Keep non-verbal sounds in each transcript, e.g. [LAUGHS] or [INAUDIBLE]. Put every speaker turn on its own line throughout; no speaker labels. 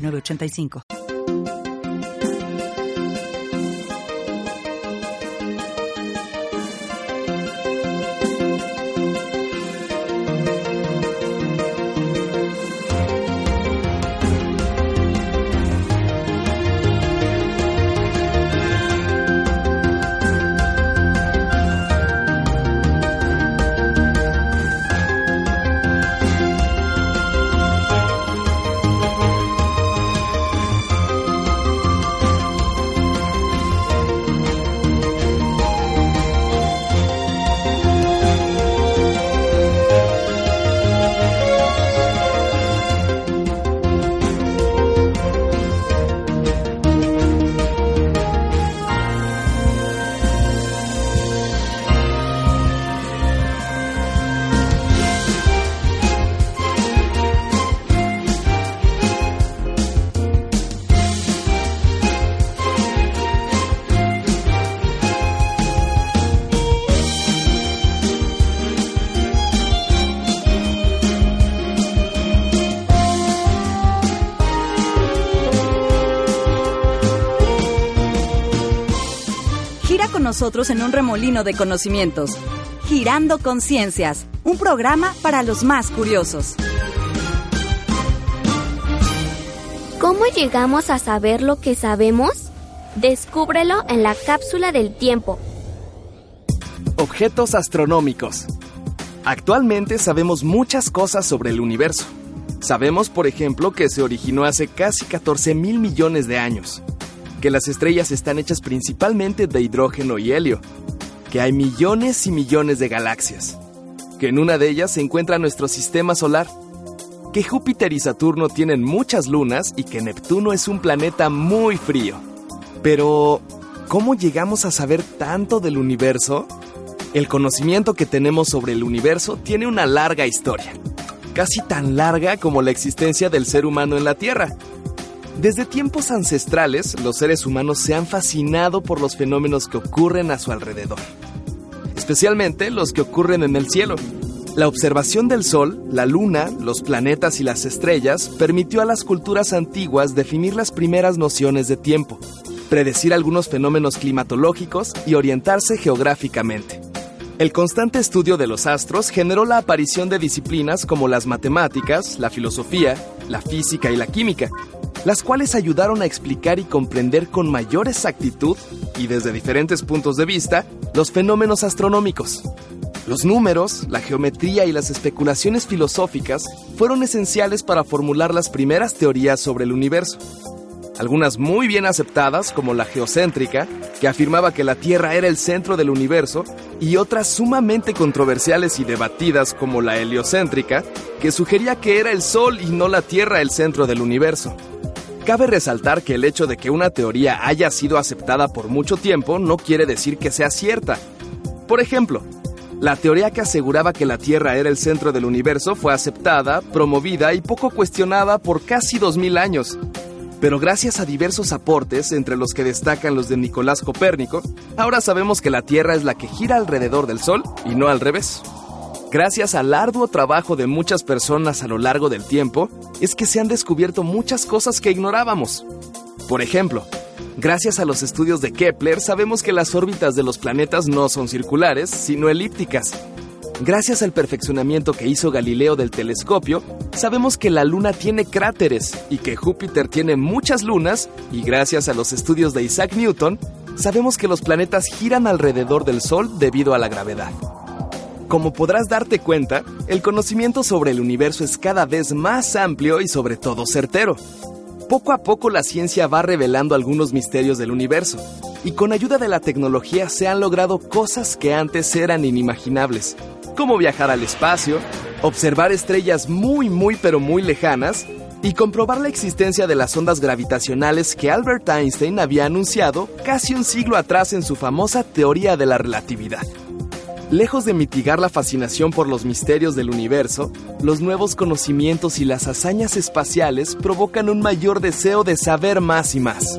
985.
Nosotros en un remolino de conocimientos. Girando Conciencias, un programa para los más curiosos.
¿Cómo llegamos a saber lo que sabemos? Descúbrelo en la cápsula del tiempo.
Objetos astronómicos. Actualmente sabemos muchas cosas sobre el universo. Sabemos, por ejemplo, que se originó hace casi 14 mil millones de años que las estrellas están hechas principalmente de hidrógeno y helio, que hay millones y millones de galaxias, que en una de ellas se encuentra nuestro sistema solar, que Júpiter y Saturno tienen muchas lunas y que Neptuno es un planeta muy frío. Pero, ¿cómo llegamos a saber tanto del universo? El conocimiento que tenemos sobre el universo tiene una larga historia, casi tan larga como la existencia del ser humano en la Tierra. Desde tiempos ancestrales, los seres humanos se han fascinado por los fenómenos que ocurren a su alrededor, especialmente los que ocurren en el cielo. La observación del Sol, la Luna, los planetas y las estrellas permitió a las culturas antiguas definir las primeras nociones de tiempo, predecir algunos fenómenos climatológicos y orientarse geográficamente. El constante estudio de los astros generó la aparición de disciplinas como las matemáticas, la filosofía, la física y la química, las cuales ayudaron a explicar y comprender con mayor exactitud y desde diferentes puntos de vista los fenómenos astronómicos. Los números, la geometría y las especulaciones filosóficas fueron esenciales para formular las primeras teorías sobre el universo. Algunas muy bien aceptadas, como la geocéntrica, que afirmaba que la Tierra era el centro del universo, y otras sumamente controversiales y debatidas, como la heliocéntrica, que sugería que era el Sol y no la Tierra el centro del universo. Cabe resaltar que el hecho de que una teoría haya sido aceptada por mucho tiempo no quiere decir que sea cierta. Por ejemplo, la teoría que aseguraba que la Tierra era el centro del universo fue aceptada, promovida y poco cuestionada por casi 2000 años. Pero gracias a diversos aportes, entre los que destacan los de Nicolás Copérnico, ahora sabemos que la Tierra es la que gira alrededor del Sol y no al revés. Gracias al arduo trabajo de muchas personas a lo largo del tiempo, es que se han descubierto muchas cosas que ignorábamos. Por ejemplo, gracias a los estudios de Kepler sabemos que las órbitas de los planetas no son circulares, sino elípticas. Gracias al perfeccionamiento que hizo Galileo del telescopio, sabemos que la Luna tiene cráteres y que Júpiter tiene muchas lunas, y gracias a los estudios de Isaac Newton, sabemos que los planetas giran alrededor del Sol debido a la gravedad. Como podrás darte cuenta, el conocimiento sobre el universo es cada vez más amplio y sobre todo certero. Poco a poco la ciencia va revelando algunos misterios del universo, y con ayuda de la tecnología se han logrado cosas que antes eran inimaginables, como viajar al espacio, observar estrellas muy muy pero muy lejanas y comprobar la existencia de las ondas gravitacionales que Albert Einstein había anunciado casi un siglo atrás en su famosa teoría de la relatividad. Lejos de mitigar la fascinación por los misterios del universo, los nuevos conocimientos y las hazañas espaciales provocan un mayor deseo de saber más y más.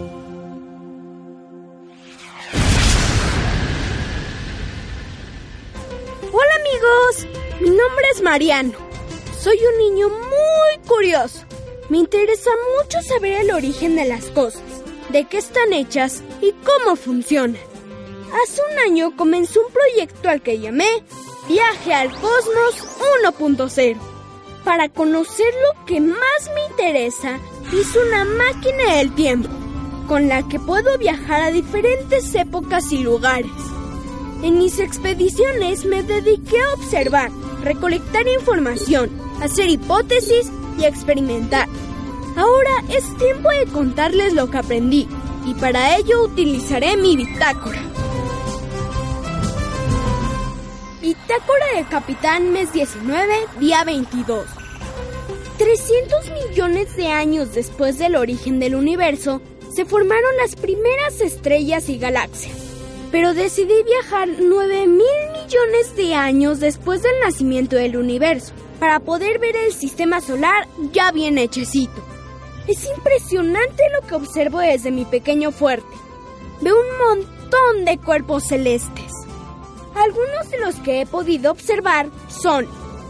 Mariano. Soy un niño muy curioso. Me interesa mucho saber el origen de las cosas, de qué están hechas y cómo funcionan. Hace un año comenzó un proyecto al que llamé Viaje al Cosmos 1.0. Para conocer lo que más me interesa, hice una máquina del tiempo, con la que puedo viajar a diferentes épocas y lugares. En mis expediciones me dediqué a observar, recolectar información, hacer hipótesis y experimentar. Ahora es tiempo de contarles lo que aprendí y para ello utilizaré mi bitácora. Bitácora del Capitán Mes 19, día 22. 300 millones de años después del origen del universo, se formaron las primeras estrellas y galaxias. Pero decidí viajar 9 mil millones de años después del nacimiento del universo, para poder ver el sistema solar ya bien hechecito. Es impresionante lo que observo desde mi pequeño fuerte. Veo un montón de cuerpos celestes. Algunos de los que he podido observar son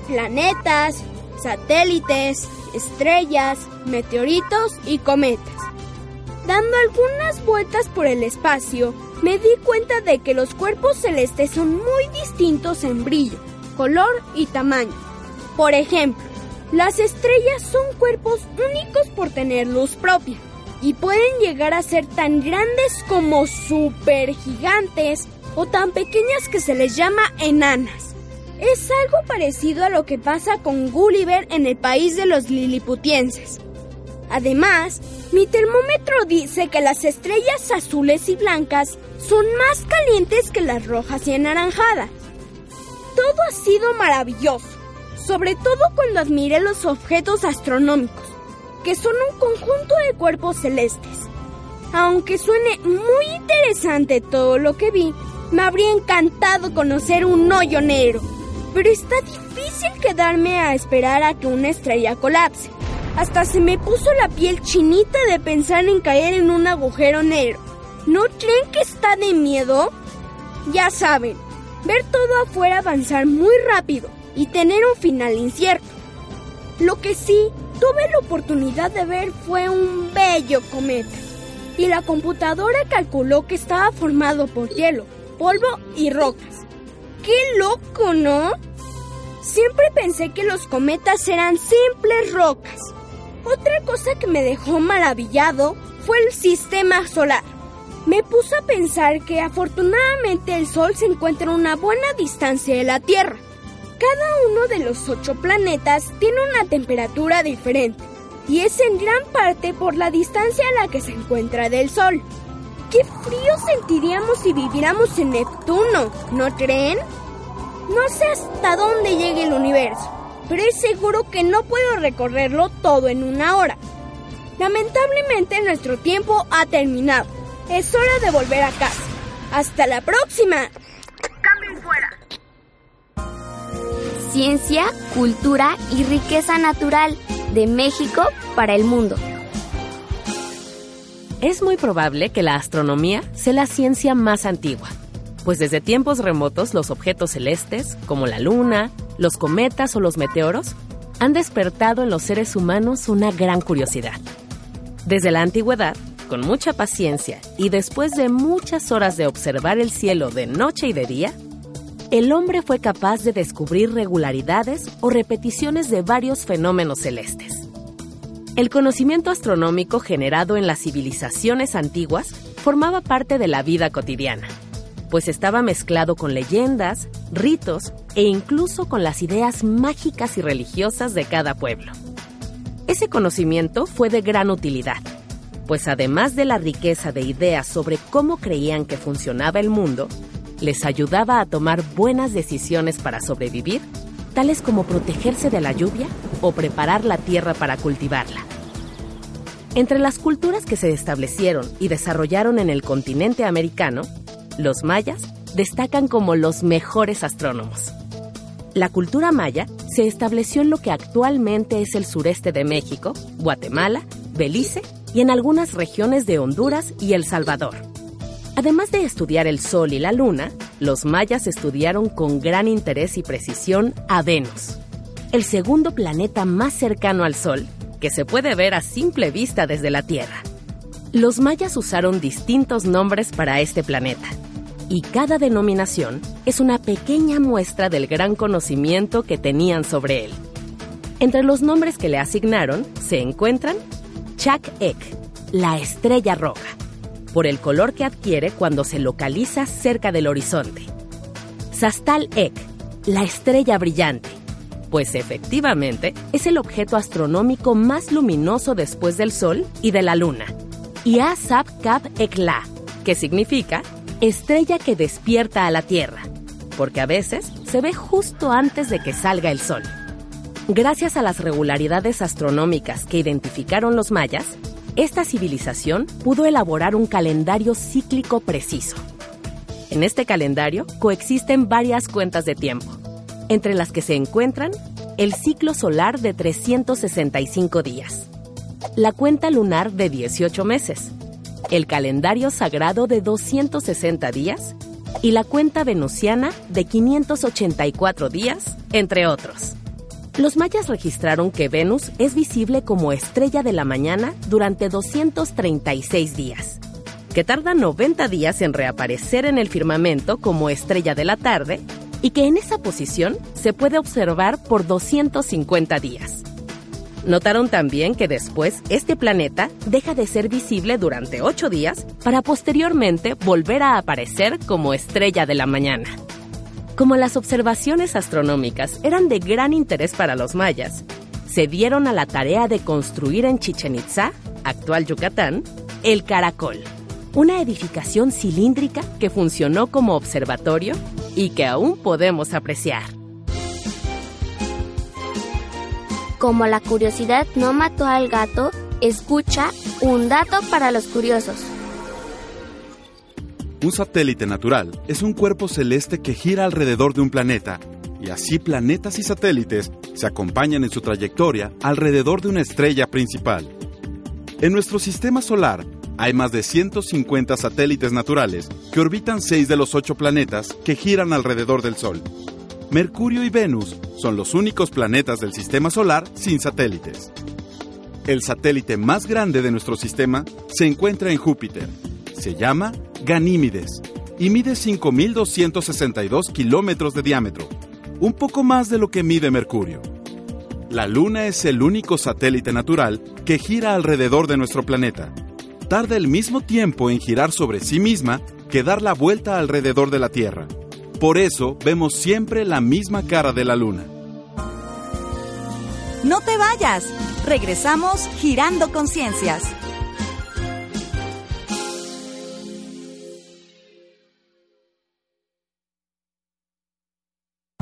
planetas, satélites, estrellas, meteoritos y cometas. Dando algunas vueltas por el espacio, me di cuenta de que los cuerpos celestes son muy distintos en brillo, color y tamaño. Por ejemplo, las estrellas son cuerpos únicos por tener luz propia y pueden llegar a ser tan grandes como supergigantes o tan pequeñas que se les llama enanas. Es algo parecido a lo que pasa con Gulliver en el país de los liliputienses. Además, mi termómetro dice que las estrellas azules y blancas son más calientes que las rojas y anaranjadas. Todo ha sido maravilloso, sobre todo cuando admiré los objetos astronómicos, que son un conjunto de cuerpos celestes. Aunque suene muy interesante todo lo que vi, me habría encantado conocer un hoyo negro, pero está difícil quedarme a esperar a que una estrella colapse. Hasta se me puso la piel chinita de pensar en caer en un agujero negro. ¿No creen que está de miedo? Ya saben, ver todo afuera avanzar muy rápido y tener un final incierto. Lo que sí tuve la oportunidad de ver fue un bello cometa. Y la computadora calculó que estaba formado por hielo, polvo y rocas. ¡Qué loco, ¿no? Siempre pensé que los cometas eran simples rocas. Otra cosa que me dejó maravillado fue el sistema solar. Me puse a pensar que afortunadamente el Sol se encuentra a una buena distancia de la Tierra. Cada uno de los ocho planetas tiene una temperatura diferente y es en gran parte por la distancia a la que se encuentra del Sol. ¡Qué frío sentiríamos si viviéramos en Neptuno! ¿No creen? No sé hasta dónde llegue el universo, pero es seguro que no puedo recorrerlo todo en una hora. Lamentablemente nuestro tiempo ha terminado. Es hora de volver a casa. ¡Hasta la próxima! ¡Cambio fuera!
Ciencia, cultura y riqueza natural de México para el mundo.
Es muy probable que la astronomía sea la ciencia más antigua, pues desde tiempos remotos los objetos celestes, como la luna, los cometas o los meteoros, han despertado en los seres humanos una gran curiosidad. Desde la antigüedad, con mucha paciencia y después de muchas horas de observar el cielo de noche y de día, el hombre fue capaz de descubrir regularidades o repeticiones de varios fenómenos celestes. El conocimiento astronómico generado en las civilizaciones antiguas formaba parte de la vida cotidiana, pues estaba mezclado con leyendas, ritos e incluso con las ideas mágicas y religiosas de cada pueblo. Ese conocimiento fue de gran utilidad, pues además de la riqueza de ideas sobre cómo creían que funcionaba el mundo, les ayudaba a tomar buenas decisiones para sobrevivir, tales como protegerse de la lluvia o preparar la tierra para cultivarla. Entre las culturas que se establecieron y desarrollaron en el continente americano, los mayas destacan como los mejores astrónomos. La cultura maya se estableció en lo que actualmente es el sureste de México, Guatemala, Belice y en algunas regiones de Honduras y El Salvador. Además de estudiar el Sol y la Luna, los mayas estudiaron con gran interés y precisión a Venus, el segundo planeta más cercano al Sol que se puede ver a simple vista desde la Tierra. Los mayas usaron distintos nombres para este planeta, y cada denominación es una pequeña muestra del gran conocimiento que tenían sobre él. Entre los nombres que le asignaron se encuentran Chak-Ek, la estrella roja, por el color que adquiere cuando se localiza cerca del horizonte. Sastal-Ek, la estrella brillante, pues efectivamente es el objeto astronómico más luminoso después del Sol y de la Luna. Y Asap Kap Ekla, que significa estrella que despierta a la Tierra, porque a veces se ve justo antes de que salga el Sol. Gracias a las regularidades astronómicas que identificaron los mayas, esta civilización pudo elaborar un calendario cíclico preciso. En este calendario coexisten varias cuentas de tiempo, entre las que se encuentran el ciclo solar de 365 días, la cuenta lunar de 18 meses, el calendario sagrado de 260 días y la cuenta venusiana de 584 días, entre otros. Los mayas registraron que Venus es visible como estrella de la mañana durante 236 días, que tarda 90 días en reaparecer en el firmamento como estrella de la tarde y que en esa posición se puede observar por 250 días. Notaron también que después este planeta deja de ser visible durante 8 días para posteriormente volver a aparecer como estrella de la mañana. Como las observaciones astronómicas eran de gran interés para los mayas, se dieron a la tarea de construir en Chichen Itza, actual Yucatán, el Caracol, una edificación cilíndrica que funcionó como observatorio y que aún podemos apreciar.
Como la curiosidad no mató al gato, escucha un dato para los curiosos.
Un satélite natural es un cuerpo celeste que gira alrededor de un planeta, y así planetas y satélites se acompañan en su trayectoria alrededor de una estrella principal. En nuestro sistema solar hay más de 150 satélites naturales que orbitan seis de los ocho planetas que giran alrededor del Sol. Mercurio y Venus son los únicos planetas del sistema solar sin satélites. El satélite más grande de nuestro sistema se encuentra en Júpiter. Se llama Ganímides y mide 5.262 kilómetros de diámetro, un poco más de lo que mide Mercurio. La Luna es el único satélite natural que gira alrededor de nuestro planeta tarda el mismo tiempo en girar sobre sí misma que dar la vuelta alrededor de la Tierra. Por eso vemos siempre la misma cara de la Luna.
No te vayas. Regresamos girando conciencias.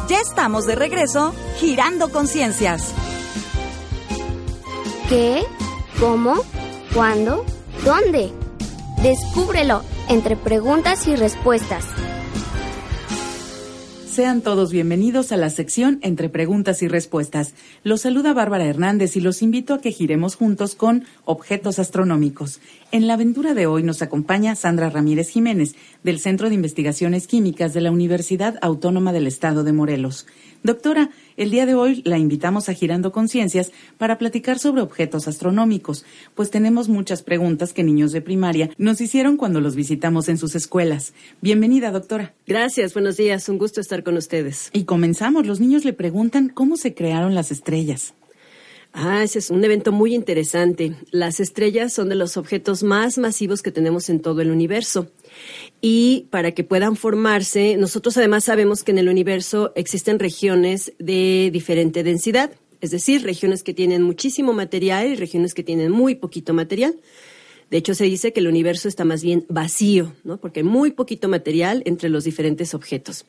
Ya estamos de regreso girando conciencias.
¿Qué? ¿Cómo? ¿Cuándo? ¿Dónde? Descúbrelo entre preguntas y respuestas.
Sean todos bienvenidos a la sección Entre Preguntas y Respuestas. Los saluda Bárbara Hernández y los invito a que giremos juntos con objetos astronómicos. En la aventura de hoy nos acompaña Sandra Ramírez Jiménez, del Centro de Investigaciones Químicas de la Universidad Autónoma del Estado de Morelos. Doctora, el día de hoy la invitamos a Girando Conciencias para platicar sobre objetos astronómicos, pues tenemos muchas preguntas que niños de primaria nos hicieron cuando los visitamos en sus escuelas. Bienvenida, doctora.
Gracias, buenos días, un gusto estar con ustedes.
Y comenzamos, los niños le preguntan cómo se crearon las estrellas.
Ah, ese es un evento muy interesante. Las estrellas son de los objetos más masivos que tenemos en todo el universo. Y para que puedan formarse, nosotros además sabemos que en el universo existen regiones de diferente densidad, es decir, regiones que tienen muchísimo material y regiones que tienen muy poquito material. De hecho, se dice que el universo está más bien vacío, ¿no? Porque hay muy poquito material entre los diferentes objetos.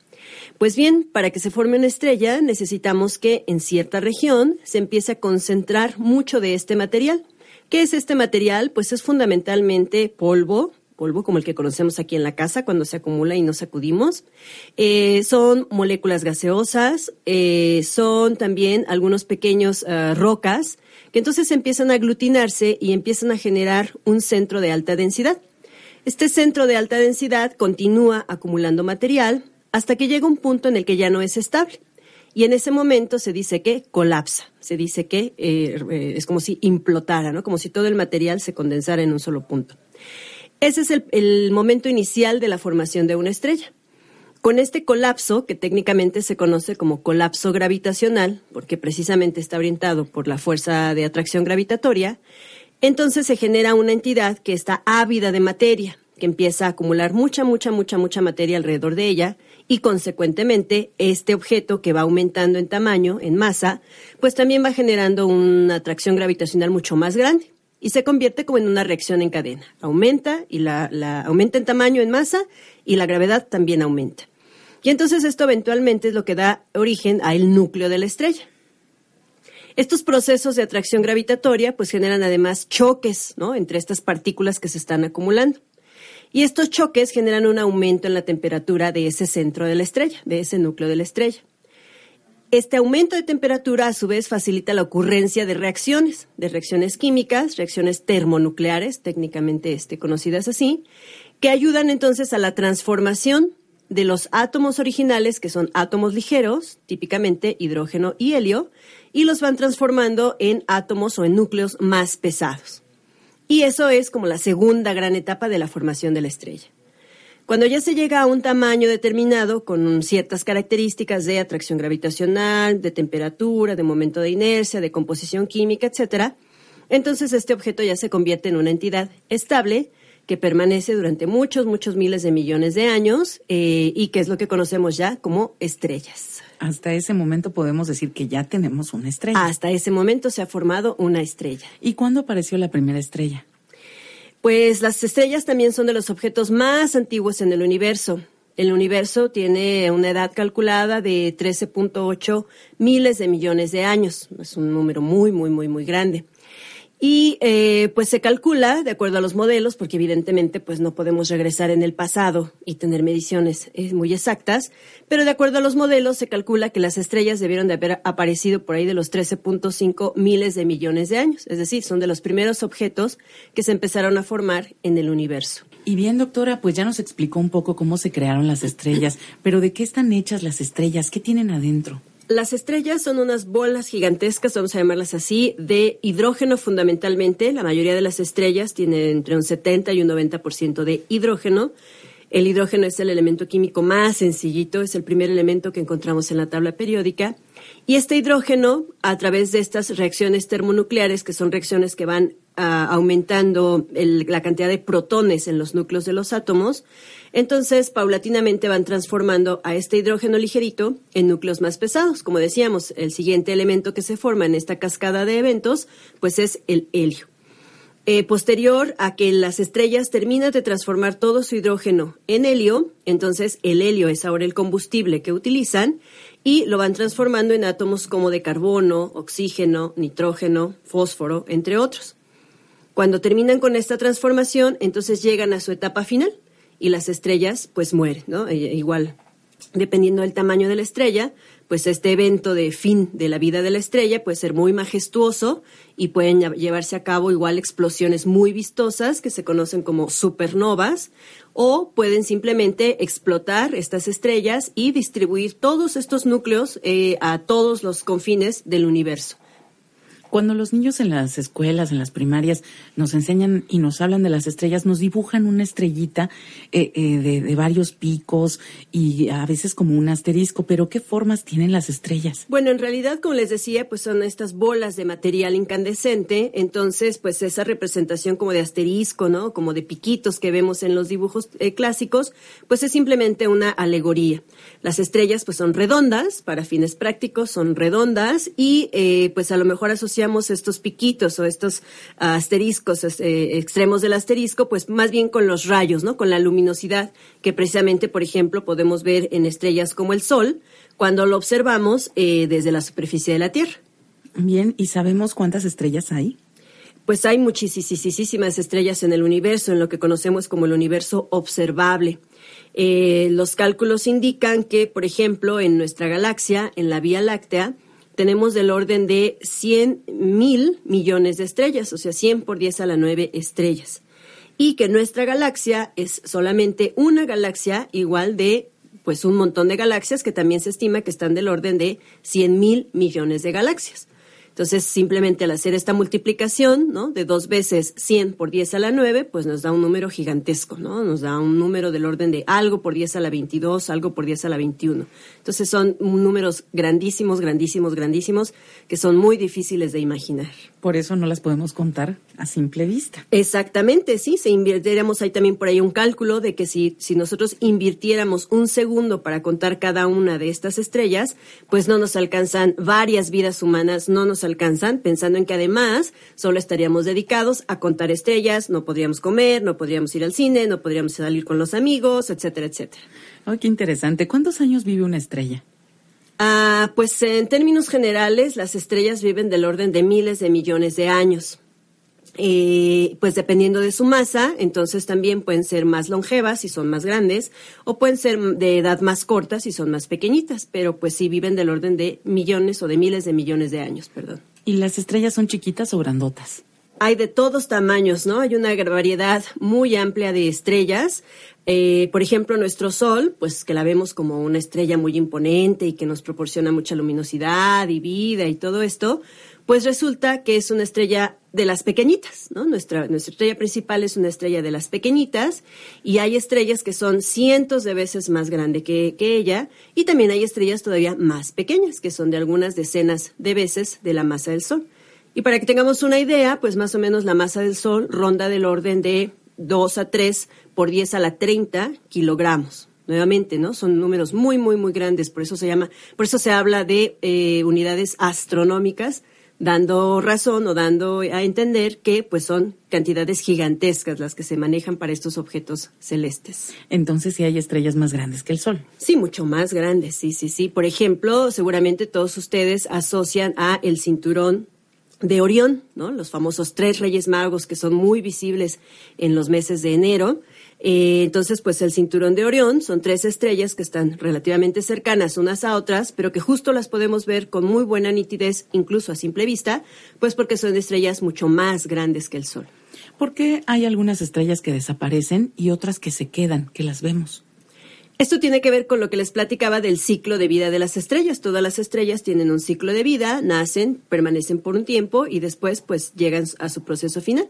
Pues bien, para que se forme una estrella necesitamos que en cierta región se empiece a concentrar mucho de este material ¿Qué es este material? Pues es fundamentalmente polvo, polvo como el que conocemos aquí en la casa cuando se acumula y no sacudimos. Eh, son moléculas gaseosas, eh, son también algunos pequeños ah, rocas que entonces empiezan a aglutinarse y empiezan a generar un centro de alta densidad. Este centro de alta densidad continúa acumulando material hasta que llega un punto en el que ya no es estable. Y en ese momento se dice que colapsa, se dice que eh, es como si implotara, ¿no? como si todo el material se condensara en un solo punto. Ese es el, momento inicial de la formación de una estrella. Con este colapso, que técnicamente se conoce como colapso gravitacional, porque precisamente está orientado por la fuerza de atracción gravitatoria, entonces se genera una entidad que está ávida de materia, que empieza a acumular mucha, mucha, mucha, mucha materia alrededor de ella y consecuentemente este objeto que va aumentando en tamaño, en masa, pues también va generando una atracción gravitacional mucho más grande y se convierte como en una reacción en cadena. Aumenta y la, aumenta en tamaño, en masa y la gravedad también aumenta. Y entonces esto eventualmente es lo que da origen al núcleo de la estrella. Estos procesos de atracción gravitatoria pues generan además choques ¿no? entre estas partículas que se están acumulando. Y estos choques generan un aumento en la temperatura de ese centro de la estrella, de ese núcleo de la estrella. Este aumento de temperatura a su vez facilita la ocurrencia de reacciones, de reacciones químicas, reacciones termonucleares, técnicamente este, conocidas así, que ayudan entonces a la transformación de los átomos originales, que son átomos ligeros, típicamente hidrógeno y helio, y los van transformando en átomos o en núcleos más pesados. Y eso es como la segunda gran etapa de la formación de la estrella. Cuando ya se llega a un tamaño determinado con ciertas características de atracción gravitacional, de temperatura, de momento de inercia, de composición química, etcétera, entonces este objeto ya se convierte en una entidad estable que permanece durante muchos, muchos miles de millones de años eh, y que es lo que conocemos ya como estrellas.
Hasta ese momento podemos decir que ya tenemos una estrella.
Hasta ese momento se ha formado una estrella.
¿Y cuándo apareció la primera estrella?
Pues las estrellas también son de los objetos más antiguos en el universo. El universo tiene una edad calculada de 13.8 miles de millones de años. Es un número muy, muy, muy, muy grande. Y eh, pues se calcula, de acuerdo a los modelos, porque evidentemente pues no podemos regresar en el pasado y tener mediciones eh, muy exactas, pero de acuerdo a los modelos se calcula que las estrellas debieron de haber aparecido por ahí de los 13.5 miles de millones de años, es decir, son de los primeros objetos que se empezaron a formar en el universo.
Y bien, doctora, pues ya nos explicó un poco cómo se crearon las estrellas, pero ¿de qué están hechas las estrellas? ¿Qué tienen adentro?
Las estrellas son unas bolas gigantescas, vamos a llamarlas así, de hidrógeno fundamentalmente. La mayoría de las estrellas tienen entre un 70 y un 90% de hidrógeno. El hidrógeno es el elemento químico más sencillito, es el primer elemento que encontramos en la tabla periódica. Y este hidrógeno, a través de estas reacciones termonucleares, que son reacciones que van aumentando la cantidad de protones en los núcleos de los átomos, entonces paulatinamente van transformando a este hidrógeno ligerito en núcleos más pesados. Como decíamos, el siguiente elemento que se forma en esta cascada de eventos, pues es el helio. Eh, posterior a que las estrellas terminan de transformar todo su hidrógeno en helio, entonces el helio es ahora el combustible que utilizan y lo van transformando en átomos como de carbono, oxígeno, nitrógeno, fósforo, entre otros. Cuando terminan con esta transformación, entonces llegan a su etapa final y las estrellas pues mueren, ¿no? E, igual, dependiendo del tamaño de la estrella, pues este evento de fin de la vida de la estrella puede ser muy majestuoso y pueden llevarse a cabo igual explosiones muy vistosas que se conocen como supernovas o pueden simplemente explotar estas estrellas y distribuir todos estos núcleos eh, a todos los confines del universo.
Cuando los niños en las escuelas, en las primarias, nos enseñan y nos hablan de las estrellas, nos dibujan una estrellita eh, eh, de, varios picos y a veces como un asterisco, pero ¿qué formas tienen las estrellas?
Bueno, en realidad, como les decía, pues son estas bolas de material incandescente, entonces pues esa representación como de asterisco, ¿no? Como de piquitos que vemos en los dibujos eh, clásicos, pues es simplemente una alegoría. Las estrellas pues son redondas, para fines prácticos son redondas y pues a lo mejor asociadas estos piquitos o estos asteriscos eh, extremos del asterisco, pues más bien con los rayos, ¿no? Con la luminosidad que precisamente, por ejemplo, podemos ver en estrellas como el Sol cuando lo observamos eh, desde la superficie de la Tierra.
Bien, ¿y sabemos cuántas estrellas hay?
pues hay muchísimas estrellas en el universo, en lo que conocemos como el universo observable. Eh, los cálculos indican que, por ejemplo, en nuestra galaxia, en la Vía Láctea, tenemos del orden de 100 mil millones de estrellas, o sea, 100 por 10 a la 9 estrellas. Y que nuestra galaxia es solamente una galaxia igual de pues un montón de galaxias que también se estima que están del orden de 100 mil millones de galaxias. Entonces, simplemente al hacer esta multiplicación, ¿no? De dos veces 100 por 10 a la 9, pues nos da un número gigantesco, ¿no? Nos da un número del orden de algo por 10 a la 22, algo por 10 a la 21. Entonces, son números grandísimos, grandísimos, grandísimos, que son muy difíciles de imaginar.
Por eso no las podemos contar a simple vista.
Exactamente, sí. Se invirtiéramos, hay también por ahí un cálculo de que si, si nosotros invirtiéramos un segundo para contar cada una de estas estrellas, pues no nos alcanzan varias vidas humanas, no nos alcanzan, pensando en que además solo estaríamos dedicados a contar estrellas, no podríamos comer, no podríamos ir al cine, no podríamos salir con los amigos, etcétera, etcétera.
Oh, qué interesante. ¿Cuántos años vive una estrella?
Ah, pues en términos generales, las estrellas viven del orden de miles de millones de años. Eh, pues dependiendo de su masa, entonces también pueden ser más longevas si son más grandes, o pueden ser de edad más corta si son más pequeñitas, pero pues sí viven del orden de millones o de miles de millones de años, perdón.
¿Y las estrellas son chiquitas o grandotas?
Hay de todos tamaños, ¿no? Hay una variedad muy amplia de estrellas. Eh, por ejemplo, nuestro Sol, pues que la vemos como una estrella muy imponente y que nos proporciona mucha luminosidad y vida y todo esto, pues resulta que es una estrella de las pequeñitas, ¿no? Nuestra, nuestra estrella principal es una estrella de las pequeñitas y hay estrellas que son cientos de veces más grande que, que ella y también hay estrellas todavía más pequeñas que son de algunas decenas de veces de la masa del Sol. Y para que tengamos una idea, pues más o menos la masa del Sol ronda del orden de 2 a 3 por 10 a la 30 kilogramos. Nuevamente, ¿no? Son números muy, muy, muy grandes. Por eso se llama, por eso se habla de eh, unidades astronómicas, dando razón o dando a entender que, pues, son cantidades gigantescas las que se manejan para estos objetos celestes.
Entonces, sí hay estrellas más grandes que el Sol.
Sí, mucho más grandes. Sí, sí, sí. Por ejemplo, seguramente todos ustedes asocian a el cinturón de Orión, ¿no? Los famosos tres Reyes Magos que son muy visibles en los meses de enero. Eh, entonces, pues el cinturón de Orión son tres estrellas que están relativamente cercanas unas a otras, pero que justo las podemos ver con muy buena nitidez, incluso a simple vista, pues porque son estrellas mucho más grandes que el Sol.
¿Por qué hay algunas estrellas que desaparecen y otras que se quedan, que las vemos?
Esto tiene que ver con lo que les platicaba del ciclo de vida de las estrellas. Todas las estrellas tienen un ciclo de vida, nacen, permanecen por un tiempo y después pues llegan a su proceso final.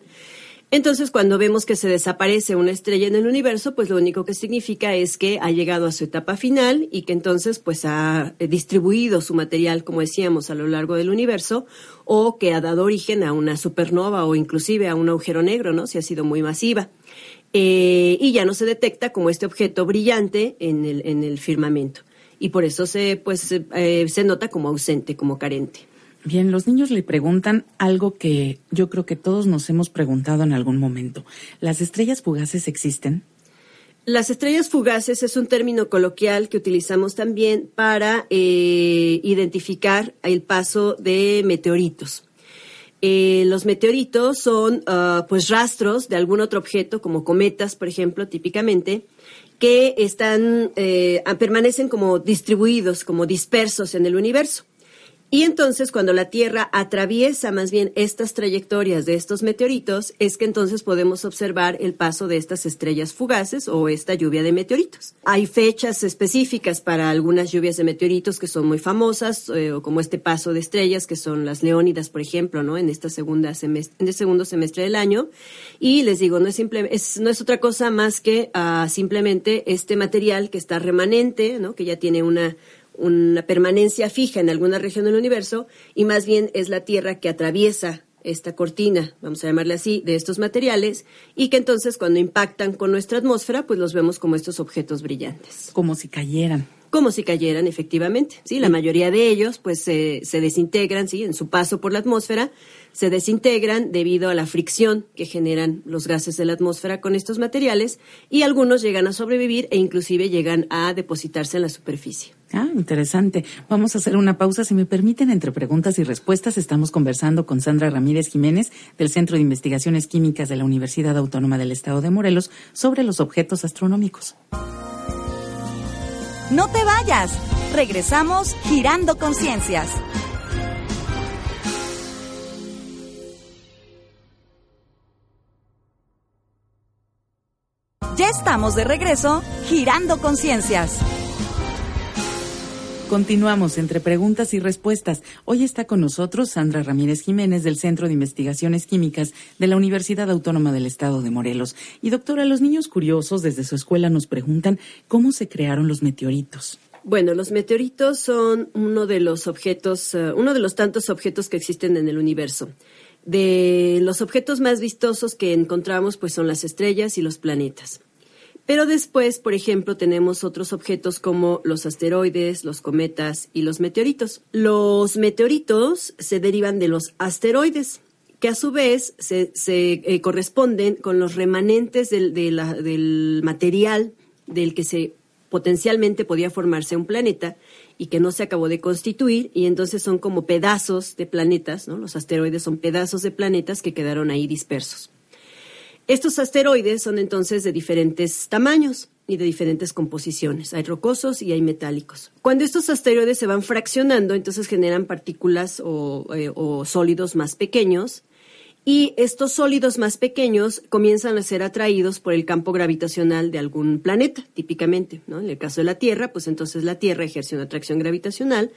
Entonces, cuando vemos que se desaparece una estrella en el universo, pues lo único que significa es que ha llegado a su etapa final y que entonces pues ha distribuido su material, como decíamos, a lo largo del universo o que ha dado origen a una supernova o inclusive a un agujero negro, ¿no? Si ha sido muy masiva. Eh, y ya no se detecta como este objeto brillante en el, en el firmamento. Y por eso se, pues, eh, se nota como ausente, como carente.
Bien, los niños le preguntan algo que yo creo que todos nos hemos preguntado en algún momento. ¿Las estrellas fugaces existen?
Las estrellas fugaces es un término coloquial que utilizamos también para eh, identificar el paso de meteoritos. Eh, los meteoritos son uh, pues rastros de algún otro objeto, como cometas, por ejemplo, típicamente, que están eh, permanecen como distribuidos, como dispersos en el universo. Y entonces cuando la Tierra atraviesa más bien estas trayectorias de estos meteoritos, es que entonces podemos observar el paso de estas estrellas fugaces o esta lluvia de meteoritos. Hay fechas específicas para algunas lluvias de meteoritos que son muy famosas, eh, o como este paso de estrellas, que son las leónidas, por ejemplo, ¿no? En esta segunda semestre, en el segundo semestre del año. Y les digo, no es, simple, es, no es otra cosa más que uh, simplemente este material que está remanente, ¿no? Que ya tiene una una permanencia fija en alguna región del universo y más bien es la Tierra que atraviesa esta cortina, vamos a llamarle así, de estos materiales y que entonces cuando impactan con nuestra atmósfera, pues los vemos como estos objetos brillantes.
Como si cayeran.
como si cayeran efectivamente. Sí, la mayoría de ellos pues se, se desintegran, sí, en su paso por la atmósfera, se desintegran debido a la fricción que generan los gases de la atmósfera con estos materiales y algunos llegan a sobrevivir e inclusive llegan a depositarse en la superficie.
Ah, interesante. Vamos a hacer una pausa. Si me permiten, entre preguntas y respuestas, estamos conversando con Sandra Ramírez Jiménez del Centro de Investigaciones Químicas de la Universidad Autónoma del Estado de Morelos sobre los objetos astronómicos.
No te vayas. Regresamos girando conciencias. Ya estamos de regreso girando conciencias.
Continuamos entre preguntas y respuestas. Hoy está con nosotros Sandra Ramírez Jiménez del Centro de Investigaciones Químicas de la Universidad Autónoma del Estado de Morelos. Y doctora, los niños curiosos desde su escuela nos preguntan cómo se crearon los meteoritos.
Bueno, los meteoritos son uno de los objetos, uh, uno de los tantos objetos que existen en el universo. De los objetos más vistosos que encontramos, pues son las estrellas y los planetas. Pero después, por ejemplo, tenemos otros objetos como los asteroides, los cometas y los meteoritos. Los meteoritos se derivan de los asteroides, que a su vez se, eh, corresponden con los remanentes del, del material del que se potencialmente podía formarse un planeta y que no se acabó de constituir y entonces son como pedazos de planetas, ¿no? Los asteroides son pedazos de planetas que quedaron ahí dispersos. Estos asteroides son entonces de diferentes tamaños y de diferentes composiciones. Hay rocosos y hay metálicos. Cuando estos asteroides se van fraccionando, entonces generan partículas o, eh, sólidos más pequeños y estos sólidos más pequeños comienzan a ser atraídos por el campo gravitacional de algún planeta, típicamente. ¿no? En el caso de la Tierra, pues entonces la Tierra ejerce una atracción gravitacional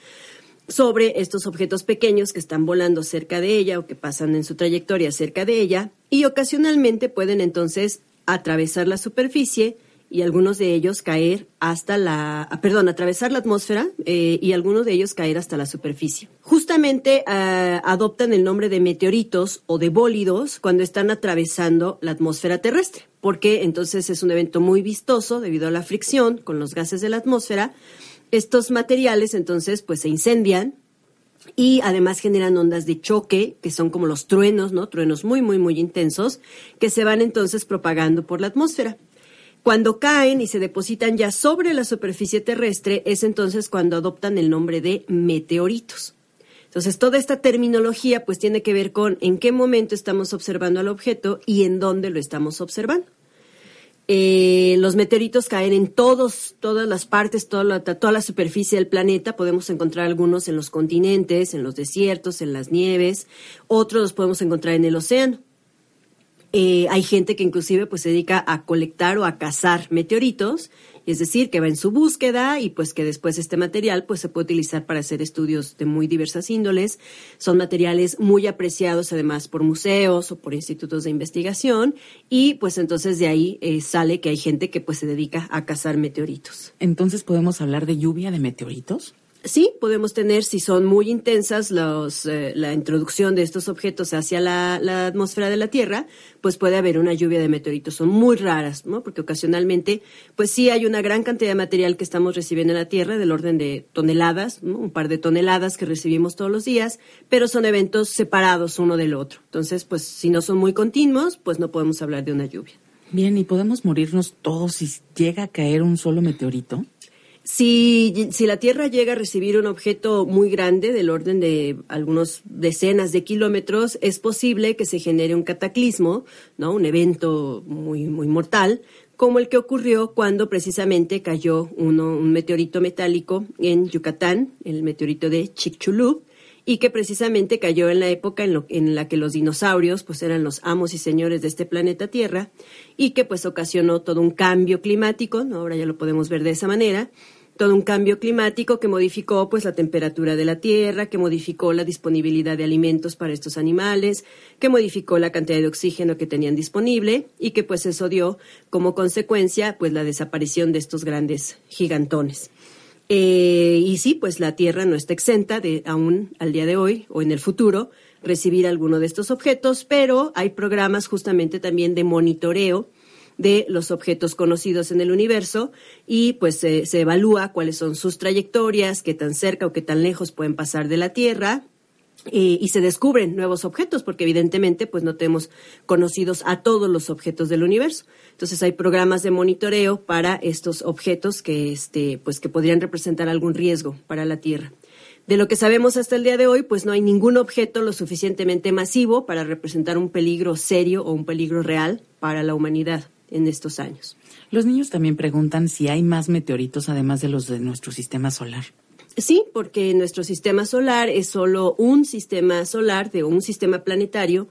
sobre estos objetos pequeños que están volando cerca de ella o que pasan en su trayectoria cerca de ella y ocasionalmente pueden entonces atravesar la superficie y algunos de ellos caer hasta la, ah, perdón, atravesar la atmósfera eh, y algunos de ellos caer hasta la superficie. Justamente ah, adoptan el nombre de meteoritos o de bólidos cuando están atravesando la atmósfera terrestre, porque entonces es un evento muy vistoso debido a la fricción con los gases de la atmósfera estos materiales entonces pues se incendian y además generan ondas de choque, que son como los truenos, ¿no? Truenos muy, muy, muy intensos, que se van entonces propagando por la atmósfera. Cuando caen y se depositan ya sobre la superficie terrestre, es entonces cuando adoptan el nombre de meteoritos. Entonces, toda esta terminología pues tiene que ver con en qué momento estamos observando al objeto y en dónde lo estamos observando. Eh, los meteoritos caen en todos, todas las partes, toda la, toda la superficie del planeta. Podemos encontrar algunos en los continentes, en los desiertos, en las nieves. Otros los podemos encontrar en el océano. Eh, hay gente que inclusive pues se dedica a colectar o a cazar meteoritos es decir, que va en su búsqueda y pues que después este material pues se puede utilizar para hacer estudios de muy diversas índoles. Son materiales muy apreciados además por museos o por institutos de investigación y pues entonces de ahí eh, sale que hay gente que pues se dedica a cazar meteoritos.
Entonces podemos hablar de lluvia de meteoritos.
Sí, podemos tener, si son muy intensas los, eh, la introducción de estos objetos hacia la, atmósfera de la Tierra, pues puede haber una lluvia de meteoritos. Son muy raras, ¿no? Porque ocasionalmente, pues sí hay una gran cantidad de material que estamos recibiendo en la Tierra, del orden de toneladas, un par de toneladas que recibimos todos los días, pero son eventos separados uno del otro. Entonces, pues si no son muy continuos, pues no podemos hablar de una lluvia.
Bien, ¿y podemos morirnos todos si llega a caer un solo meteorito?
Si, si la Tierra llega a recibir un objeto muy grande, del orden de algunos decenas de kilómetros, es posible que se genere un cataclismo, ¿no? un evento muy, muy mortal, como el que ocurrió cuando precisamente cayó uno, un meteorito metálico en Yucatán, el meteorito de Chicxulub, y que precisamente cayó en la época en, en, la que los dinosaurios pues eran los amos y señores de este planeta Tierra y que pues ocasionó todo un cambio climático, ahora ya lo podemos ver de esa manera, todo un cambio climático que modificó pues la temperatura de la tierra, que modificó la disponibilidad de alimentos para estos animales, que modificó la cantidad de oxígeno que tenían disponible y que pues eso dio como consecuencia pues la desaparición de estos grandes gigantones. Eh, y sí, pues la Tierra no está exenta de aún al día de hoy o en el futuro recibir alguno de estos objetos, pero hay programas justamente también de monitoreo de los objetos conocidos en el universo y pues se evalúa cuáles son sus trayectorias, qué tan cerca o qué tan lejos pueden pasar de la Tierra, y se descubren nuevos objetos, porque evidentemente pues no tenemos conocidos a todos los objetos del universo. Entonces hay programas de monitoreo para estos objetos que, este, pues, que podrían representar algún riesgo para la Tierra. De lo que sabemos hasta el día de hoy, pues no hay ningún objeto lo suficientemente masivo para representar un peligro serio o un peligro real para la humanidad en estos años.
Los niños también preguntan si hay más meteoritos además de los de nuestro sistema solar.
Sí, porque nuestro sistema solar es solo un sistema solar de un sistema planetario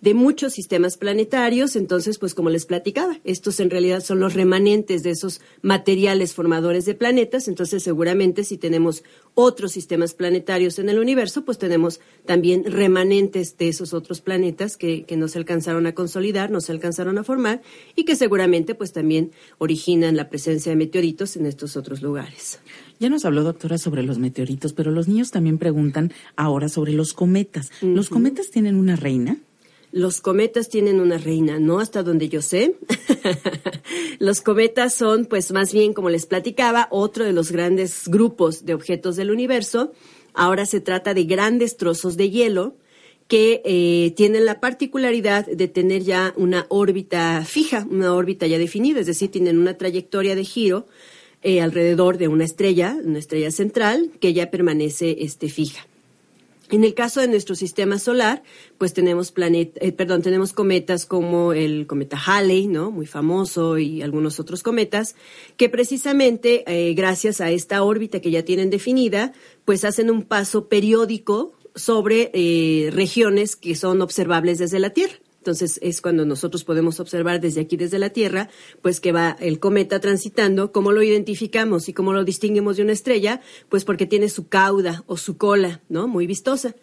de muchos sistemas planetarios, entonces, pues como les platicaba, estos en realidad son los remanentes de esos materiales formadores de planetas, entonces seguramente si tenemos otros sistemas planetarios en el universo, pues tenemos también remanentes de esos otros planetas que, que no se alcanzaron a consolidar, no se alcanzaron a formar y que seguramente pues también originan la presencia de meteoritos en estos otros lugares.
Ya nos habló, doctora, sobre los meteoritos, pero los niños también preguntan ahora sobre los cometas. ¿Los cometas tienen una reina?
Los cometas tienen una reina, no hasta donde yo sé. [LAUGHS] los cometas son, pues más bien, como les platicaba, otro de los grandes grupos de objetos del universo. Ahora se trata de grandes trozos de hielo que eh, tienen la particularidad de tener ya una órbita fija, una órbita ya definida, es decir, tienen una trayectoria de giro eh, alrededor de una estrella, una estrella central, que ya permanece este, fija. En el caso de nuestro sistema solar, pues tenemos planeta, eh, perdón, tenemos cometas como el cometa Halley, ¿no? Muy famoso y algunos otros cometas que precisamente eh, gracias a esta órbita que ya tienen definida, pues hacen un paso periódico sobre eh, regiones que son observables desde la Tierra. Entonces es cuando nosotros podemos observar desde aquí, desde la Tierra, pues que va el cometa transitando. ¿Cómo lo identificamos y cómo lo distinguimos de una estrella? Pues porque tiene su cauda o su cola, ¿no? Muy vistosa.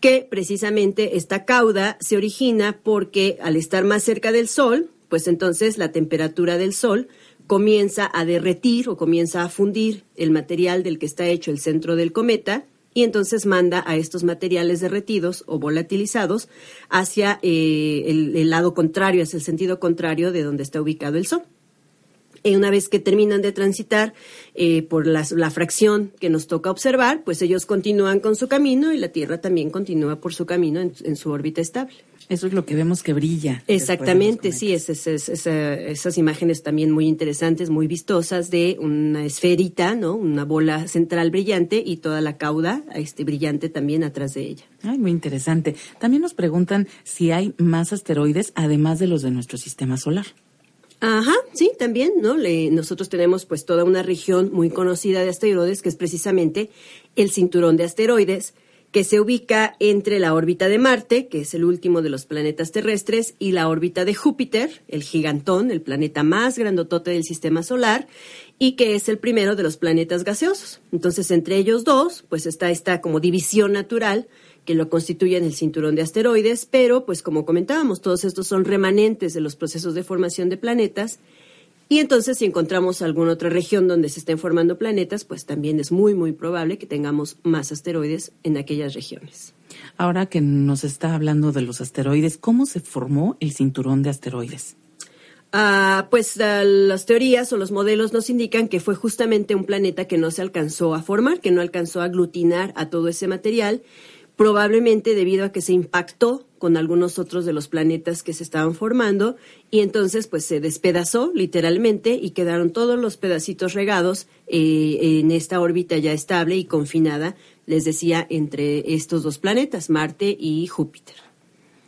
Que precisamente esta cauda se origina porque al estar más cerca del Sol, pues entonces la temperatura del Sol comienza a derretir o comienza a fundir el material del que está hecho el centro del cometa y entonces manda a estos materiales derretidos o volatilizados hacia eh, el, lado contrario, hacia el sentido contrario de donde está ubicado el Sol. Y una vez que terminan de transitar eh, por la, fracción que nos toca observar, pues ellos continúan con su camino y la Tierra también continúa por su camino en su órbita estable.
Eso es lo que vemos que brilla.
Exactamente, sí, es, esas imágenes también muy interesantes, muy vistosas de una esferita, ¿no? Una bola central brillante y toda la cauda este, brillante también atrás de ella.
Ay, muy interesante. También nos preguntan si hay más asteroides además de los de nuestro sistema solar.
Ajá, sí, también, ¿no? nosotros tenemos pues toda una región muy conocida de asteroides que es precisamente el cinturón de asteroides que se ubica entre la órbita de Marte, que es el último de los planetas terrestres, y la órbita de Júpiter, el gigantón, el planeta más grandotote del sistema solar, y que es el primero de los planetas gaseosos. Entonces, entre ellos dos, pues está esta como división natural que lo constituye en el cinturón de asteroides, pero, pues como comentábamos, todos estos son remanentes de los procesos de formación de planetas y entonces, si encontramos alguna otra región donde se estén formando planetas, pues también es muy, muy probable que tengamos más asteroides en aquellas regiones.
Ahora que nos está hablando de los asteroides, ¿cómo se formó el cinturón de asteroides?
Ah, pues ah, las teorías o los modelos nos indican que fue justamente un planeta que no se alcanzó a formar, que no alcanzó a aglutinar a todo ese material probablemente debido a que se impactó con algunos otros de los planetas que se estaban formando y entonces pues se despedazó literalmente y quedaron todos los pedacitos regados eh, en esta órbita ya estable y confinada, les decía, entre estos dos planetas, Marte y Júpiter.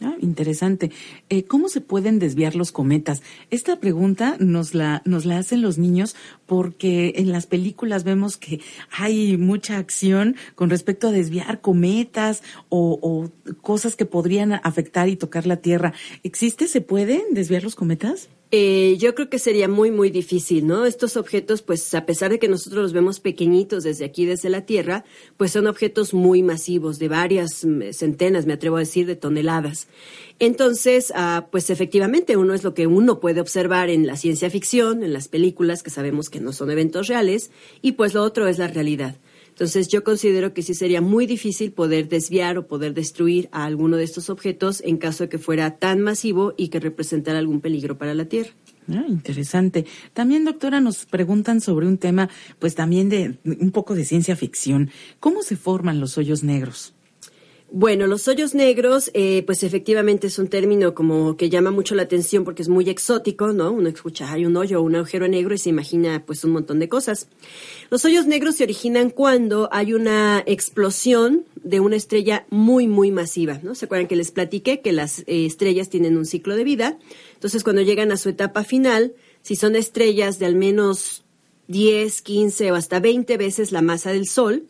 Ah, interesante. Eh, ¿Cómo se pueden desviar los cometas? Esta pregunta nos la, nos la hacen los niños porque en las películas vemos que hay mucha acción con respecto a desviar cometas o, o cosas que podrían afectar y tocar la Tierra. ¿Existe? ¿Se pueden desviar los cometas?
Eh, yo creo que sería muy, muy difícil, ¿no? Estos objetos, pues a pesar de que nosotros los vemos pequeñitos desde aquí, desde la Tierra, pues son objetos muy masivos, de varias mm, centenas, me atrevo a decir, de toneladas. Entonces, ah, pues efectivamente, uno es lo que uno puede observar en la ciencia ficción, en las películas, que sabemos que no son eventos reales, y pues lo otro es la realidad. Entonces yo considero que sí sería muy difícil poder desviar o poder destruir a alguno de estos objetos en caso de que fuera tan masivo y que representara algún peligro para la Tierra.
Ah, interesante. También, doctora, nos preguntan sobre un tema, pues también de un poco de ciencia ficción. ¿Cómo se forman los hoyos negros?
Bueno, los hoyos negros, eh, pues efectivamente es un término como que llama mucho la atención porque es muy exótico, ¿no? Uno escucha, hay un hoyo un agujero negro y se imagina pues un montón de cosas. Los hoyos negros se originan cuando hay una explosión de una estrella muy, muy masiva, ¿no? ¿Se acuerdan que les platiqué que las eh, estrellas tienen un ciclo de vida? Entonces, cuando llegan a su etapa final, si son estrellas de al menos 10, 15 o hasta 20 veces la masa del Sol,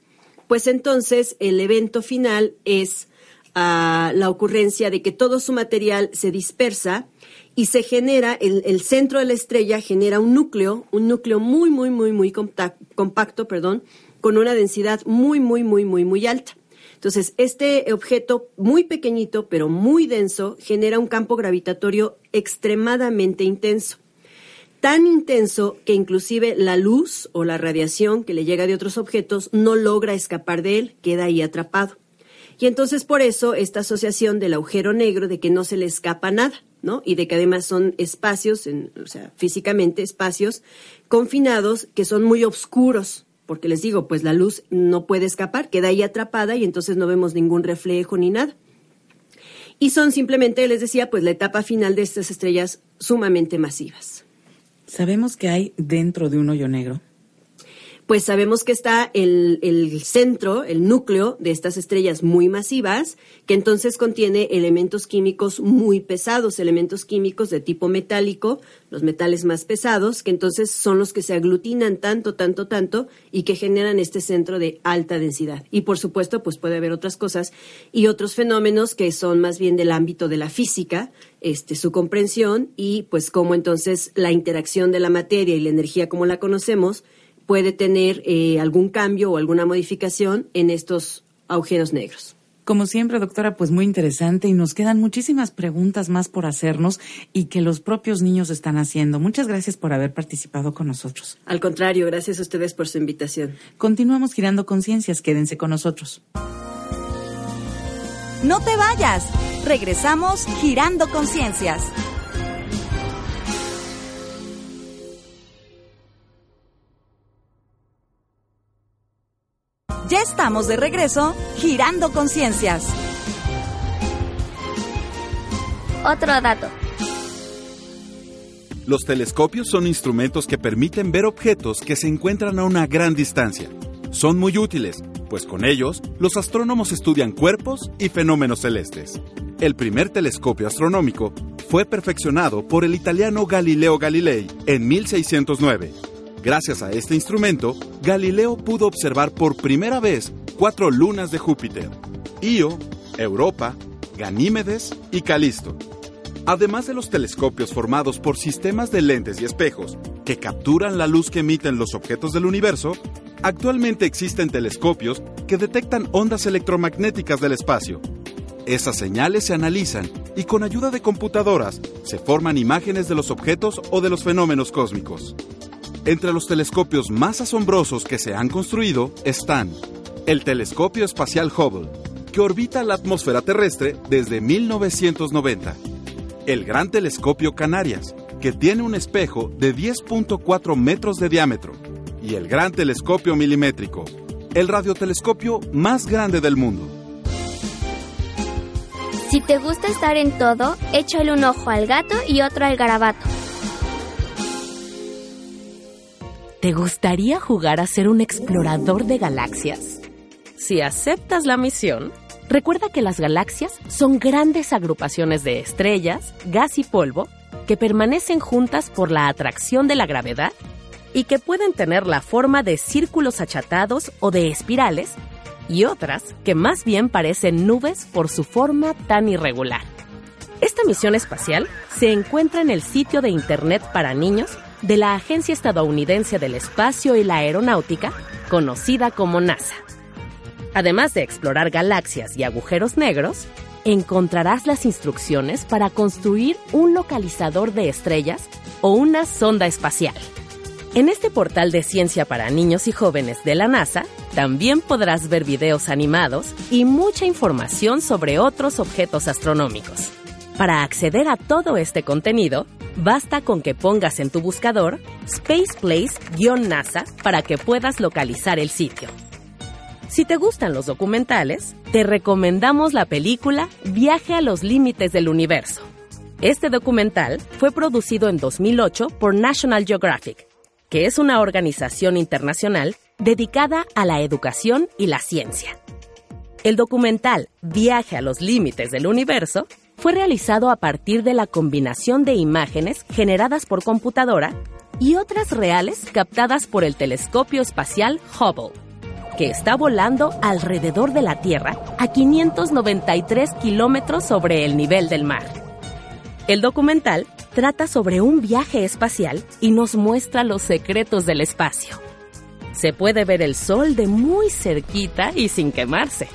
pues entonces el evento final es ah, la ocurrencia de que todo su material se dispersa y se genera, el, el, centro de la estrella genera un núcleo, un núcleo muy, muy, muy, muy compacto, perdón, con una densidad muy, muy, muy, muy, muy alta. Entonces, este objeto muy pequeñito, pero muy denso, genera un campo gravitatorio extremadamente intenso tan intenso que inclusive la luz o la radiación que le llega de otros objetos no logra escapar de él, queda ahí atrapado. Y entonces por eso esta asociación del agujero negro de que no se le escapa nada, ¿no? Y de que además son espacios, o sea, físicamente espacios confinados que son muy oscuros, porque les digo, pues la luz no puede escapar, queda ahí atrapada y entonces no vemos ningún reflejo ni nada. Y son simplemente, les decía, pues la etapa final de estas estrellas sumamente masivas.
¿Sabemos que hay dentro de un hoyo negro?
Pues sabemos que está el, el, centro, el núcleo de estas estrellas muy masivas, que entonces contiene elementos químicos muy pesados, elementos químicos de tipo metálico, los metales más pesados, que entonces son los que se aglutinan tanto, tanto, tanto y que generan este centro de alta densidad. Y por supuesto, pues puede haber otras cosas y otros fenómenos que son más bien del ámbito de la física, este, su comprensión y pues cómo entonces la interacción de la materia y la energía como la conocemos, puede tener eh, algún cambio o alguna modificación en estos agujeros negros.
Como siempre, doctora, pues muy interesante y nos quedan muchísimas preguntas más por hacernos y que los propios niños están haciendo. Muchas gracias por haber participado con nosotros.
Al contrario, gracias a ustedes por su invitación.
Continuamos girando conciencias, quédense con nosotros.
No te vayas, regresamos girando conciencias. Ya estamos de regreso, girando conciencias.
Otro dato.
Los telescopios son instrumentos que permiten ver objetos que se encuentran a una gran distancia. Son muy útiles, pues con ellos los astrónomos estudian cuerpos y fenómenos celestes. El primer telescopio astronómico fue perfeccionado por el italiano Galileo Galilei en 1609 Gracias a este instrumento, Galileo pudo observar por primera vez cuatro lunas de Júpiter, Io, Europa, Ganímedes y Calisto. Además de los telescopios formados por sistemas de lentes y espejos que capturan la luz que emiten los objetos del universo, actualmente existen telescopios que detectan ondas electromagnéticas del espacio. Esas señales se analizan y con ayuda de computadoras se forman imágenes de los objetos o de los fenómenos cósmicos. Entre los telescopios más asombrosos que se han construido están el Telescopio Espacial Hubble, que orbita la atmósfera terrestre desde 1990, el Gran Telescopio Canarias, que tiene un espejo de 10.4 metros de diámetro, y el Gran Telescopio Milimétrico, el radiotelescopio más grande del mundo.
Si te gusta estar en todo, échale un ojo al gato y otro al garabato.
¿Te gustaría jugar a ser un explorador de galaxias? Si aceptas la misión, recuerda que las galaxias son grandes agrupaciones de estrellas, gas y polvo que permanecen juntas por la atracción de la gravedad y que pueden tener la forma de círculos achatados o de espirales y otras que más bien parecen nubes por su forma tan irregular. Esta misión espacial se encuentra en el sitio de Internet para niños de la Agencia Estadounidense del Espacio y la Aeronáutica, conocida como NASA. Además de explorar galaxias y agujeros negros, encontrarás las instrucciones para construir un localizador de estrellas o una sonda espacial. En este portal de ciencia para niños y jóvenes de la NASA también podrás ver videos animados y mucha información sobre otros objetos astronómicos. Para acceder a todo este contenido, basta con que pongas en tu buscador spaceplace-nasa para que puedas localizar el sitio. Si te gustan los documentales, te recomendamos la película Viaje a los Límites del Universo. Este documental fue producido en 2008 por National Geographic que es una organización internacional dedicada a la educación y la ciencia. El documental Viaje a los Límites del Universo fue realizado a partir de la combinación de imágenes generadas por computadora y otras reales captadas por el telescopio espacial Hubble, que está volando alrededor de la Tierra a 593 kilómetros sobre el nivel del mar. El documental trata sobre un viaje espacial y nos muestra los secretos del espacio. Se puede ver el Sol de muy cerquita y sin quemarse.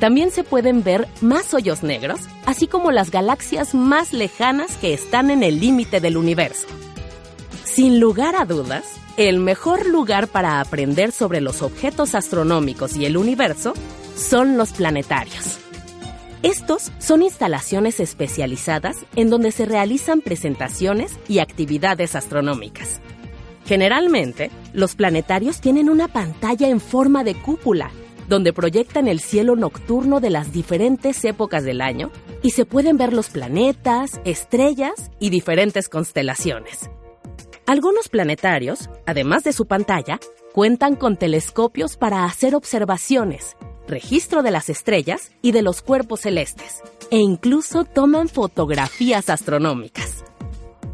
También se pueden ver más hoyos negros, así como las galaxias más lejanas que están en el límite del universo. Sin lugar a dudas, el mejor lugar para aprender sobre los objetos astronómicos y el universo son los planetarios. Estos son instalaciones especializadas en donde se realizan presentaciones y actividades astronómicas. Generalmente, los planetarios tienen una pantalla en forma de cúpula, donde proyectan el cielo nocturno de las diferentes épocas del año y se pueden ver los planetas, estrellas y diferentes constelaciones. Algunos planetarios, además de su pantalla, cuentan con telescopios para hacer observaciones registro de las estrellas y de los cuerpos celestes, e incluso toman fotografías astronómicas.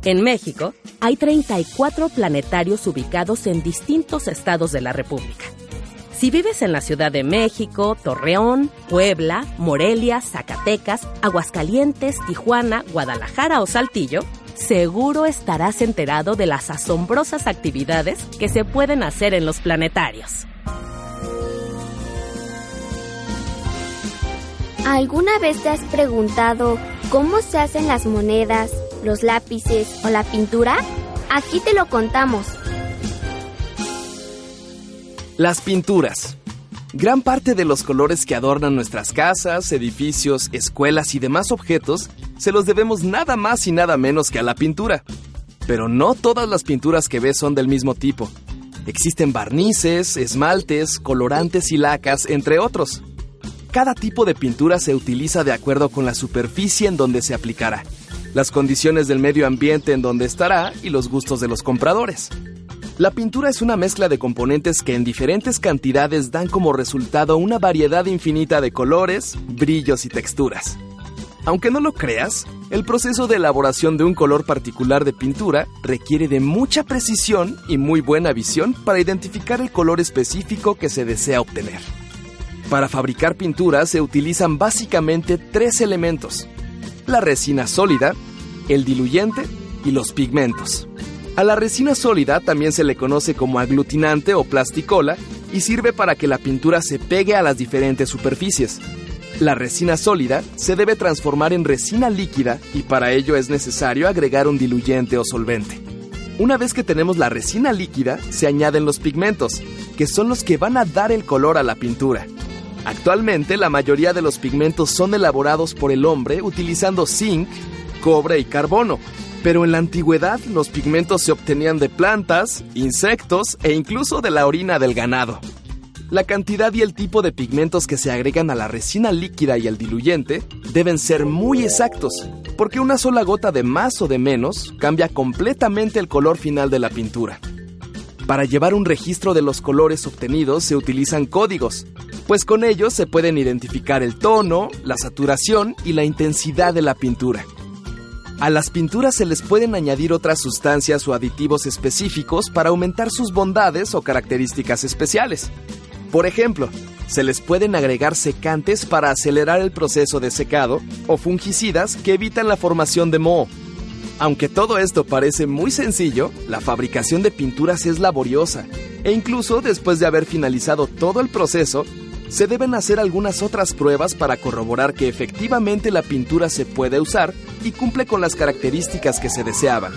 En México, hay 34 planetarios ubicados en distintos estados de la República. Si vives en la Ciudad de México, Torreón, Puebla, Morelia, Zacatecas, Aguascalientes, Tijuana, Guadalajara o Saltillo, seguro estarás enterado de las asombrosas actividades que se pueden hacer en los planetarios.
¿Alguna vez te has preguntado cómo se hacen las monedas, los lápices o la pintura? Aquí te lo contamos.
Las pinturas. Gran parte de los colores que adornan nuestras casas, edificios, escuelas y demás objetos se los debemos nada más y nada menos que a la pintura. Pero no todas las pinturas que ves son del mismo tipo. Existen barnices, esmaltes, colorantes y lacas, entre otros cada tipo de pintura se utiliza de acuerdo con la superficie en donde se aplicará, las condiciones del medio ambiente en donde estará y los gustos de los compradores. La pintura es una mezcla de componentes que en diferentes cantidades dan como resultado una variedad infinita de colores, brillos y texturas. Aunque no lo creas, el proceso de elaboración de un color particular de pintura requiere de mucha precisión y muy buena visión para identificar el color específico que se desea obtener. Para fabricar pinturas se utilizan básicamente tres elementos, la resina sólida, el diluyente y los pigmentos. A la resina sólida también se le conoce como aglutinante o plasticola y sirve para que la pintura se pegue a las diferentes superficies. La resina sólida se debe transformar en resina líquida y para ello es necesario agregar un diluyente o solvente. Una vez que tenemos la resina líquida, se añaden los pigmentos, que son los que van a dar el color a la pintura. Actualmente la mayoría de los pigmentos son elaborados por el hombre utilizando zinc, cobre y carbono, pero en la antigüedad los pigmentos se obtenían de plantas, insectos e incluso de la orina del ganado. La cantidad y el tipo de pigmentos que se agregan a la resina líquida y al diluyente deben ser muy exactos, porque una sola gota de más o de menos cambia completamente el color final de la pintura. Para llevar un registro de los colores obtenidos se utilizan códigos, pues con ellos se pueden identificar el tono, la saturación y la intensidad de la pintura. A las pinturas se les pueden añadir otras sustancias o aditivos específicos para aumentar sus bondades o características especiales. Por ejemplo, se les pueden agregar secantes para acelerar el proceso de secado o fungicidas que evitan la formación de moho. Aunque todo esto parece muy sencillo, la fabricación de pinturas es laboriosa e incluso después de haber finalizado todo el proceso, se deben hacer algunas otras pruebas para corroborar que efectivamente la pintura se puede usar y cumple con las características que se deseaban.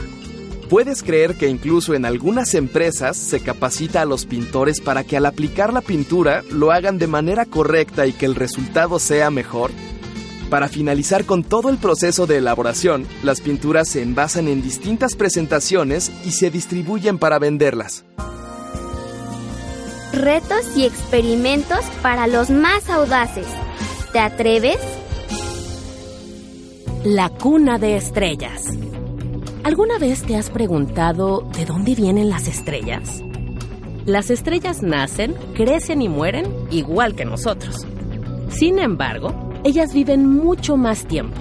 ¿Puedes creer que incluso en algunas empresas se capacita a los pintores para que al aplicar la pintura lo hagan de manera correcta y que el resultado sea mejor? Para finalizar con todo el proceso de elaboración, las pinturas se envasan en distintas presentaciones y se distribuyen para venderlas.
Retos y experimentos para los más audaces. ¿Te atreves?
La cuna de estrellas. ¿Alguna vez te has preguntado de dónde vienen las estrellas? Las estrellas nacen, crecen y mueren igual que nosotros. Sin embargo, ellas viven mucho más tiempo.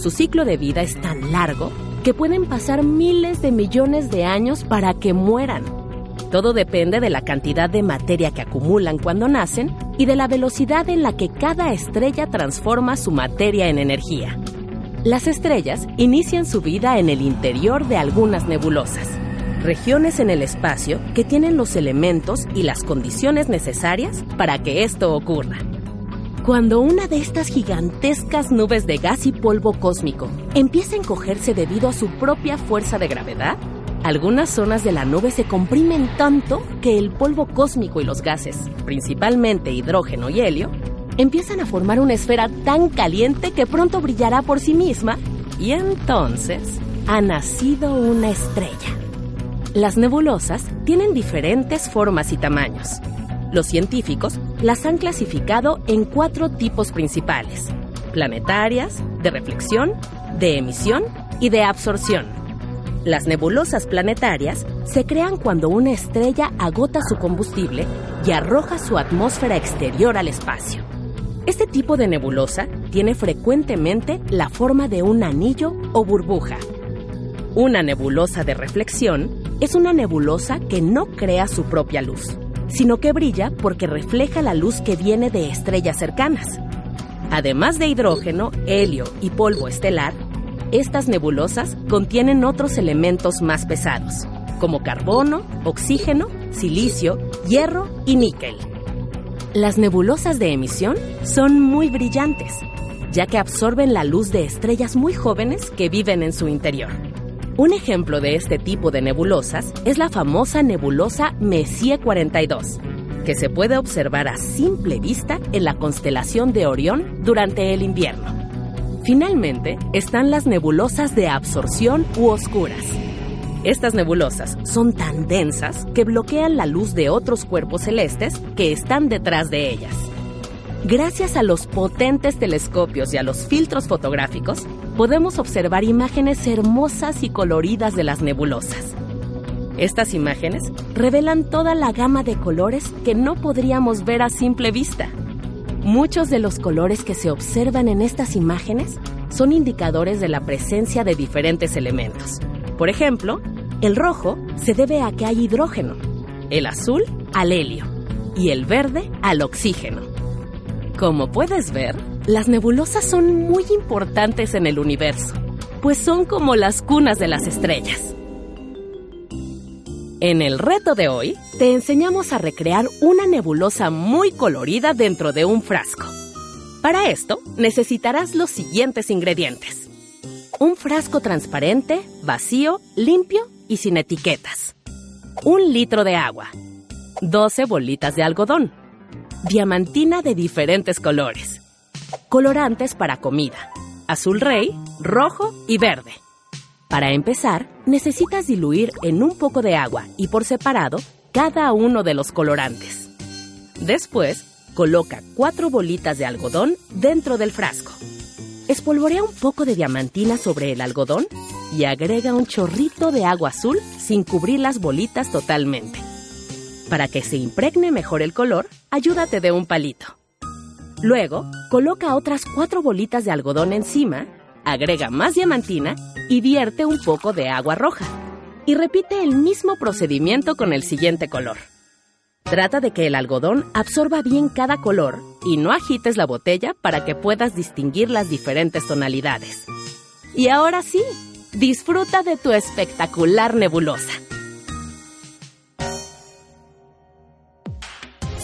Su ciclo de vida es tan largo que pueden pasar miles de millones de años para que mueran. Todo depende de la cantidad de materia que acumulan cuando nacen y de la velocidad en la que cada estrella transforma su materia en energía. Las estrellas inician su vida en el interior de algunas nebulosas, regiones en el espacio que tienen los elementos y las condiciones necesarias para que esto ocurra. Cuando una de estas gigantescas nubes de gas y polvo cósmico empieza a encogerse debido a su propia fuerza de gravedad, algunas zonas de la nube se comprimen tanto que el polvo cósmico y los gases, principalmente hidrógeno y helio, empiezan a formar una esfera tan caliente que pronto brillará por sí misma y entonces ha nacido una estrella. Las nebulosas tienen diferentes formas y tamaños. Los científicos las han clasificado en cuatro tipos principales, planetarias, de reflexión, de emisión y de absorción. Las nebulosas planetarias se crean cuando una estrella agota su combustible y arroja su atmósfera exterior al espacio. Este tipo de nebulosa tiene frecuentemente la forma de un anillo o burbuja. Una nebulosa de reflexión es una nebulosa que no crea su propia luz, sino que brilla porque refleja la luz que viene de estrellas cercanas. Además de hidrógeno, helio y polvo estelar, estas nebulosas contienen otros elementos más pesados, como carbono, oxígeno, silicio, hierro y níquel. Las nebulosas de emisión son muy brillantes, ya que absorben la luz de estrellas muy jóvenes que viven en su interior. Un ejemplo de este tipo de nebulosas es la famosa nebulosa Messier 42, que se puede observar a simple vista en la constelación de Orión durante el invierno. Finalmente, están las nebulosas de absorción u oscuras. Estas nebulosas son tan densas que bloquean la luz de otros cuerpos celestes que están detrás de ellas. Gracias a los potentes telescopios y a los filtros fotográficos, podemos observar imágenes hermosas y coloridas de las nebulosas. Estas imágenes revelan toda la gama de colores que no podríamos ver a simple vista. Muchos de los colores que se observan en estas imágenes son indicadores de la presencia de diferentes elementos. Por ejemplo, el rojo se debe a que hay hidrógeno, el azul al helio y el verde al oxígeno. Como puedes ver, las nebulosas son muy importantes en el universo, pues son como las cunas de las estrellas. En el reto de hoy, te enseñamos a recrear una nebulosa muy colorida dentro de un frasco. Para esto, necesitarás los siguientes ingredientes. Un frasco transparente, vacío, limpio y sin etiquetas. Un litro de agua. 12 bolitas de algodón. Diamantina de diferentes colores. Colorantes para comida. Azul rey, rojo y verde. Para empezar, necesitas diluir en un poco de agua y por separado cada uno de los colorantes. Después, coloca cuatro bolitas de algodón dentro del frasco. Espolvorea un poco de diamantina sobre el algodón y agrega un chorrito de agua azul sin cubrir las bolitas totalmente. Para que se impregne mejor el color, ayúdate de un palito. Luego, coloca otras cuatro bolitas de algodón encima, agrega más diamantina y vierte un poco de agua roja. Y repite el mismo procedimiento con el siguiente color. Trata de que el algodón absorba bien cada color y no agites la botella para que puedas distinguir las diferentes tonalidades. Y ahora sí, disfruta de tu espectacular nebulosa.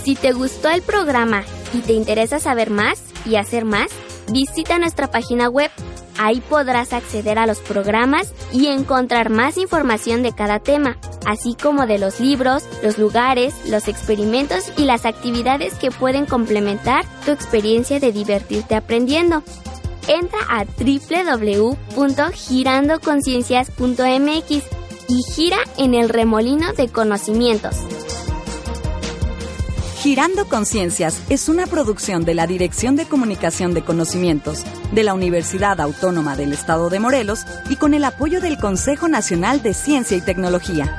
Si te gustó el programa y te interesa saber más y hacer más, visita nuestra página web Ahí podrás acceder a los programas y encontrar más información de cada tema, así como de los libros, los lugares, los experimentos y las actividades que pueden complementar tu experiencia de divertirte aprendiendo. Entra a www.girandoconciencias.mx y gira en el remolino de conocimientos.
Girando Conciencias es una producción de la Dirección de Comunicación de Conocimientos de la Universidad Autónoma del Estado de Morelos y con el apoyo del Consejo Nacional de Ciencia y Tecnología.